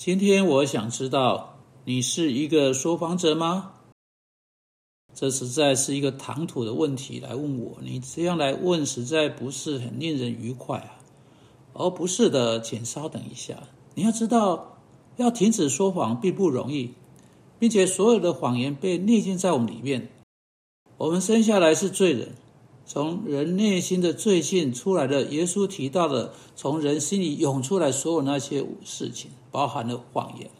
今天我想知道，你是一个说谎者吗？这实在是一个唐突的问题来问我，你这样来问实在不是很令人愉快啊。哦，不是的，请稍等一下。你要知道，要停止说谎并不容易，并且所有的谎言被内建在我们里面。我们生下来是罪人，从人内心的罪性出来的。耶稣提到的，从人心里涌出来所有那些事情，包含了谎言。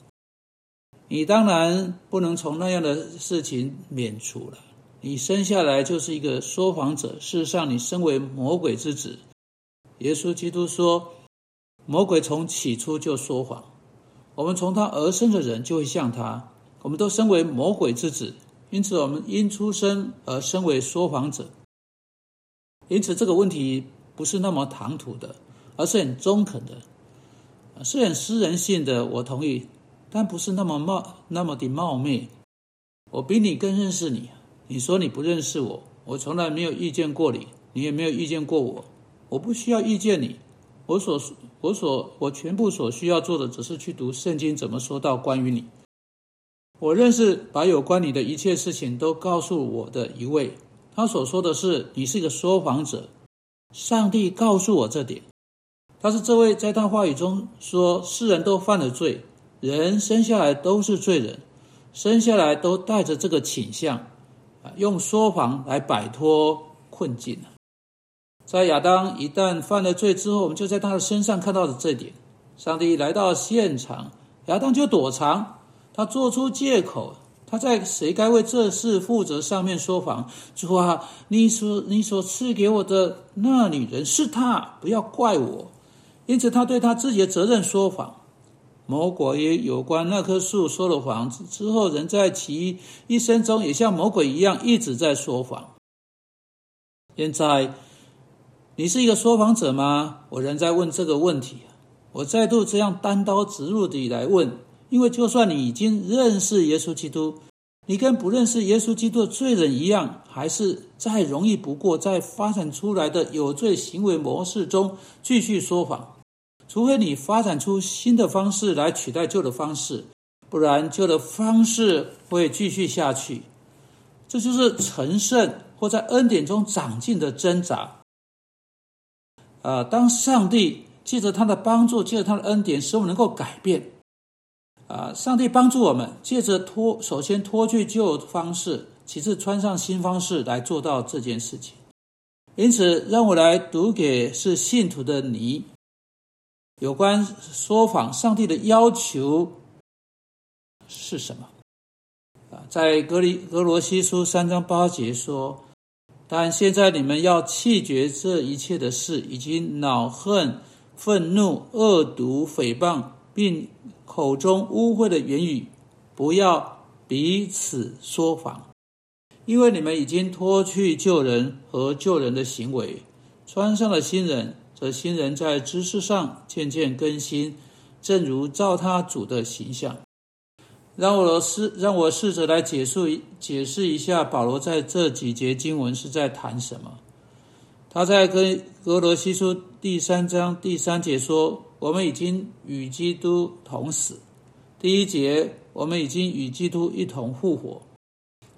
你当然不能从那样的事情免除了。你生下来就是一个说谎者。事实上，你身为魔鬼之子。耶稣基督说：“魔鬼从起初就说谎。我们从他而生的人就会像他。我们都身为魔鬼之子，因此我们因出生而身为说谎者。因此，这个问题不是那么唐突的，而是很中肯的，是很私人性的。我同意。”但不是那么冒那么的冒昧。我比你更认识你。你说你不认识我，我从来没有遇见过你，你也没有遇见过我。我不需要遇见你。我所我所我全部所需要做的，只是去读圣经怎么说到关于你。我认识把有关你的一切事情都告诉我的一位。他所说的是你是一个说谎者。上帝告诉我这点。他是这位在他话语中说世人都犯了罪。人生下来都是罪人，生下来都带着这个倾向，啊，用说谎来摆脱困境在亚当一旦犯了罪之后，我们就在他的身上看到了这点。上帝来到现场，亚当就躲藏，他做出借口，他在谁该为这事负责上面说谎。主啊，你所你所赐给我的那女人是她，不要怪我。因此，他对他自己的责任说谎。魔鬼也有关那棵树说了谎之后，人在其一生中也像魔鬼一样一直在说谎。现在，你是一个说谎者吗？我仍在问这个问题。我再度这样单刀直入地来问，因为就算你已经认识耶稣基督，你跟不认识耶稣基督的罪人一样，还是再容易不过在发展出来的有罪行为模式中继续说谎。除非你发展出新的方式来取代旧的方式，不然旧的方式会继续下去。这就是成圣或在恩典中长进的挣扎。啊，当上帝借着他的帮助，借着他的恩典，使我们能够改变。啊，上帝帮助我们，借着脱，首先脱去旧方式，其次穿上新方式来做到这件事情。因此，让我来读给是信徒的你。有关说谎，上帝的要求是什么？啊，在格里格罗西书三章八节说：“但现在你们要弃绝这一切的事，以及恼恨、愤怒、恶毒、诽谤，并口中污秽的言语，不要彼此说谎，因为你们已经脱去旧人和旧人的行为，穿上了新人。”这新人在知识上渐渐更新，正如照他主的形象。让我试让我试着来解释解释一下，保罗在这几节经文是在谈什么？他在跟格罗西书第三章第三节说：“我们已经与基督同死。”第一节，我们已经与基督一同复活，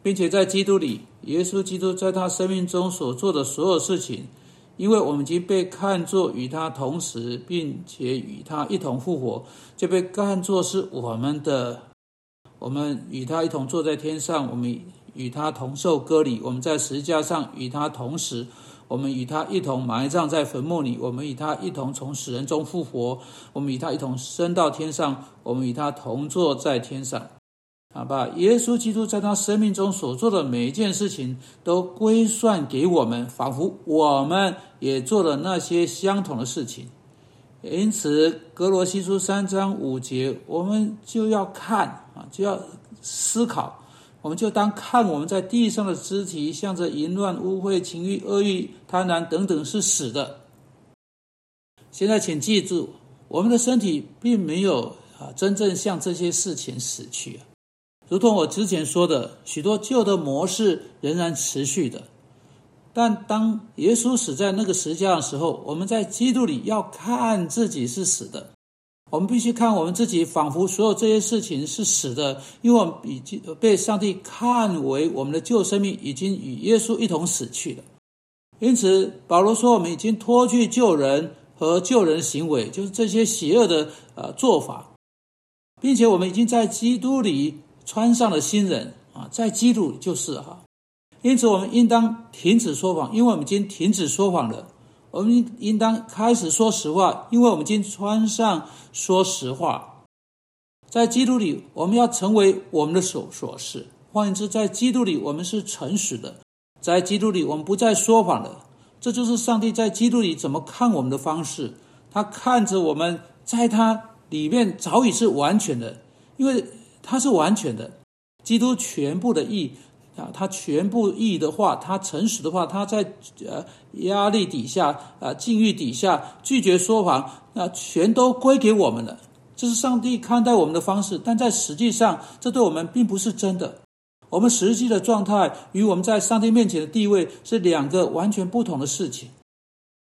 并且在基督里，耶稣基督在他生命中所做的所有事情。因为我们已经被看作与他同时，并且与他一同复活，就被看作是我们的。我们与他一同坐在天上，我们与他同受割礼，我们在十字架上与他同时，我们与他一同埋葬在坟墓里，我们与他一同从死人中复活，我们与他一同升到天上，我们与他同坐在天上。啊，把耶稣基督在他生命中所做的每一件事情都归算给我们，仿佛我们也做了那些相同的事情。因此，格罗西书三章五节，我们就要看啊，就要思考，我们就当看我们在地上的肢体，向着淫乱、污秽、情欲、恶欲、贪婪等等是死的。现在，请记住，我们的身体并没有啊真正向这些事情死去啊。如同我之前说的，许多旧的模式仍然持续的。但当耶稣死在那个时间的时候，我们在基督里要看自己是死的。我们必须看我们自己，仿佛所有这些事情是死的，因为我们已经被上帝看为我们的旧生命已经与耶稣一同死去了。因此，保罗说，我们已经脱去救人和救人行为，就是这些邪恶的呃做法，并且我们已经在基督里穿上了新人啊，在基督就是哈。因此，我们应当停止说谎，因为我们已经停止说谎了。我们应当开始说实话，因为我们已经穿上说实话。在基督里，我们要成为我们的所所事。换言之，在基督里，我们是诚实的；在基督里，我们不再说谎了。这就是上帝在基督里怎么看我们的方式。他看着我们在他里面早已是完全的，因为他是完全的。基督全部的义。啊，他全部义的话，他诚实的话，他在呃压力底下啊境遇底下拒绝说谎，那全都归给我们了。这是上帝看待我们的方式，但在实际上，这对我们并不是真的。我们实际的状态与我们在上帝面前的地位是两个完全不同的事情。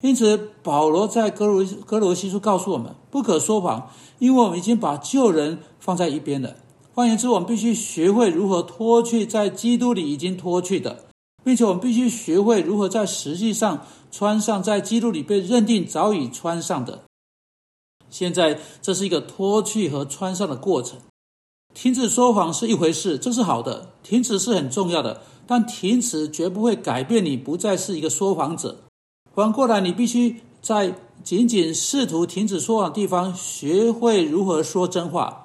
因此，保罗在哥罗哥罗西书告诉我们，不可说谎，因为我们已经把旧人放在一边了。换言之，我们必须学会如何脱去在基督里已经脱去的，并且我们必须学会如何在实际上穿上在基督里被认定早已穿上的。现在这是一个脱去和穿上的过程。停止说谎是一回事，这是好的，停止是很重要的，但停止绝不会改变你不再是一个说谎者。反过来，你必须在仅仅试图停止说谎的地方，学会如何说真话。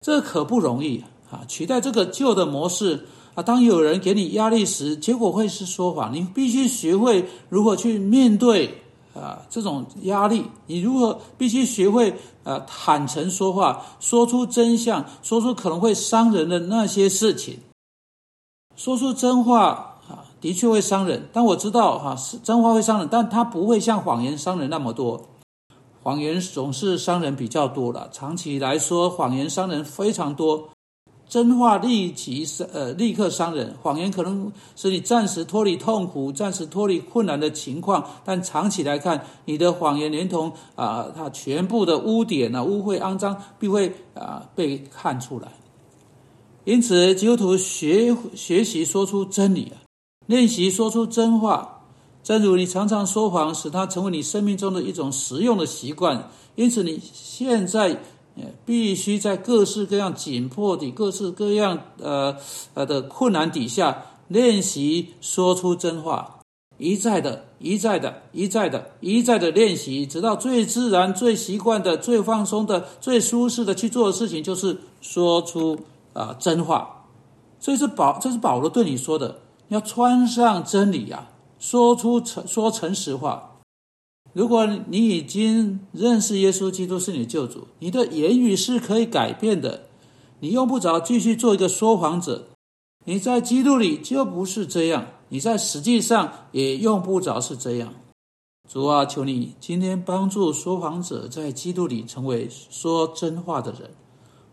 这可不容易啊！取代这个旧的模式啊，当有人给你压力时，结果会是说谎。你必须学会如何去面对啊这种压力。你如何必须学会啊坦诚说话，说出真相，说出可能会伤人的那些事情。说出真话啊，的确会伤人。但我知道哈，是真话会伤人，但它不会像谎言伤人那么多。谎言总是伤人比较多了，长期来说，谎言伤人非常多。真话立即伤，呃，立刻伤人。谎言可能使你暂时脱离痛苦，暂时脱离困难的情况，但长期来看，你的谎言连同啊，它全部的污点啊、污秽、肮脏，必会啊被看出来。因此，基督徒学学习说出真理啊，练习说出真话。正如你常常说谎，使它成为你生命中的一种实用的习惯，因此你现在必须在各式各样紧迫的、各式各样呃呃的困难底下练习说出真话，一再的、一再的、一再的、一再的练习，直到最自然、最习惯的、最放松的、最舒适的去做的事情，就是说出啊真话。所以是保，这是保罗对你说的，要穿上真理呀。说出诚说诚实话。如果你已经认识耶稣基督是你救主，你的言语是可以改变的。你用不着继续做一个说谎者。你在基督里就不是这样，你在实际上也用不着是这样。主啊，求你今天帮助说谎者在基督里成为说真话的人。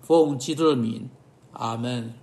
奉基督的名，阿门。